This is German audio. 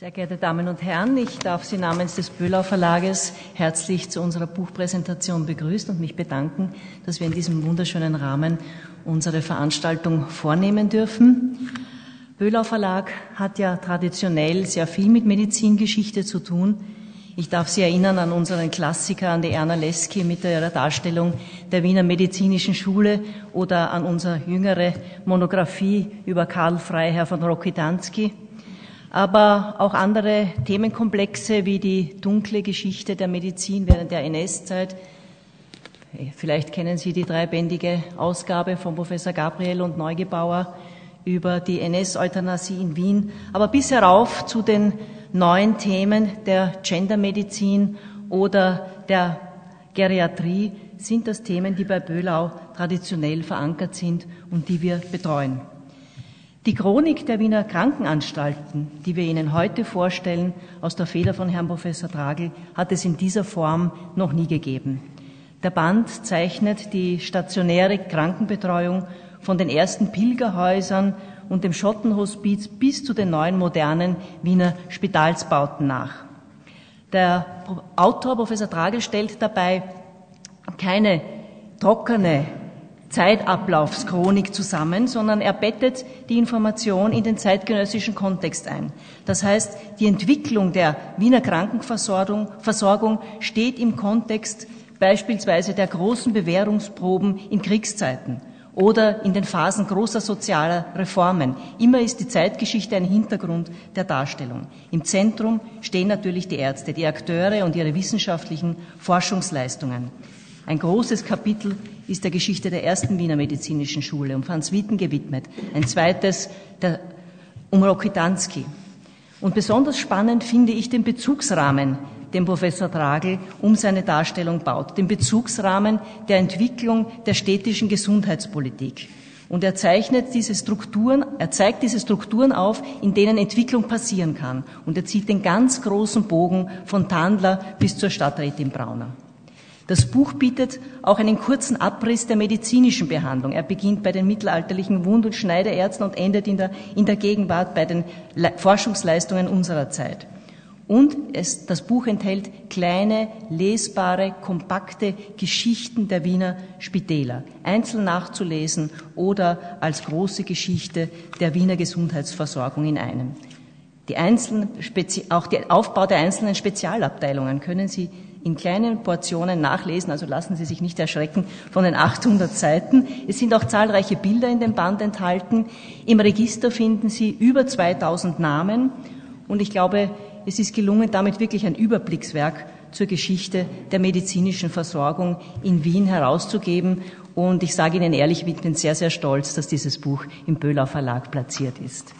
Sehr geehrte Damen und Herren, ich darf Sie namens des Böhlau Verlages herzlich zu unserer Buchpräsentation begrüßen und mich bedanken, dass wir in diesem wunderschönen Rahmen unsere Veranstaltung vornehmen dürfen. Böhlau Verlag hat ja traditionell sehr viel mit Medizingeschichte zu tun. Ich darf Sie erinnern an unseren Klassiker, an die Erna Lesky mit ihrer Darstellung der Wiener Medizinischen Schule oder an unsere jüngere Monographie über Karl Freiherr von Rokitansky aber auch andere Themenkomplexe wie die dunkle Geschichte der Medizin während der NS-Zeit. Vielleicht kennen Sie die dreibändige Ausgabe von Professor Gabriel und Neugebauer über die NS-Euthanasie in Wien, aber bis herauf zu den neuen Themen der Gendermedizin oder der Geriatrie sind das Themen, die bei Böhlau traditionell verankert sind und die wir betreuen. Die Chronik der Wiener Krankenanstalten, die wir Ihnen heute vorstellen, aus der Feder von Herrn Professor Tragel, hat es in dieser Form noch nie gegeben. Der Band zeichnet die stationäre Krankenbetreuung von den ersten Pilgerhäusern und dem Schottenhospiz bis zu den neuen modernen Wiener Spitalsbauten nach. Der Autor Professor Tragel stellt dabei keine trockene Zeitablaufschronik zusammen, sondern er bettet die Information in den zeitgenössischen Kontext ein. Das heißt, die Entwicklung der Wiener Krankenversorgung Versorgung steht im Kontext beispielsweise der großen Bewährungsproben in Kriegszeiten oder in den Phasen großer sozialer Reformen. Immer ist die Zeitgeschichte ein Hintergrund der Darstellung. Im Zentrum stehen natürlich die Ärzte, die Akteure und ihre wissenschaftlichen Forschungsleistungen. Ein großes Kapitel ist der Geschichte der ersten Wiener Medizinischen Schule, um Franz Witten gewidmet. Ein zweites der, um Rokitansky. Und besonders spannend finde ich den Bezugsrahmen, den Professor Tragel um seine Darstellung baut, den Bezugsrahmen der Entwicklung der städtischen Gesundheitspolitik. Und er zeichnet diese Strukturen, er zeigt diese Strukturen auf, in denen Entwicklung passieren kann. Und er zieht den ganz großen Bogen von Tandler bis zur Stadträtin Brauner. Das Buch bietet auch einen kurzen Abriss der medizinischen Behandlung. Er beginnt bei den mittelalterlichen Wund- und Schneiderärzten und endet in der, in der Gegenwart bei den Forschungsleistungen unserer Zeit. Und es, das Buch enthält kleine, lesbare, kompakte Geschichten der Wiener Spitäler, einzeln nachzulesen oder als große Geschichte der Wiener Gesundheitsversorgung in einem. Die einzelnen, auch der Aufbau der einzelnen Spezialabteilungen können Sie in kleinen Portionen nachlesen, also lassen Sie sich nicht erschrecken von den 800 Seiten. Es sind auch zahlreiche Bilder in dem Band enthalten. Im Register finden Sie über 2000 Namen und ich glaube, es ist gelungen, damit wirklich ein Überblickswerk zur Geschichte der medizinischen Versorgung in Wien herauszugeben. Und ich sage Ihnen ehrlich, ich bin sehr, sehr stolz, dass dieses Buch im Böhlau Verlag platziert ist.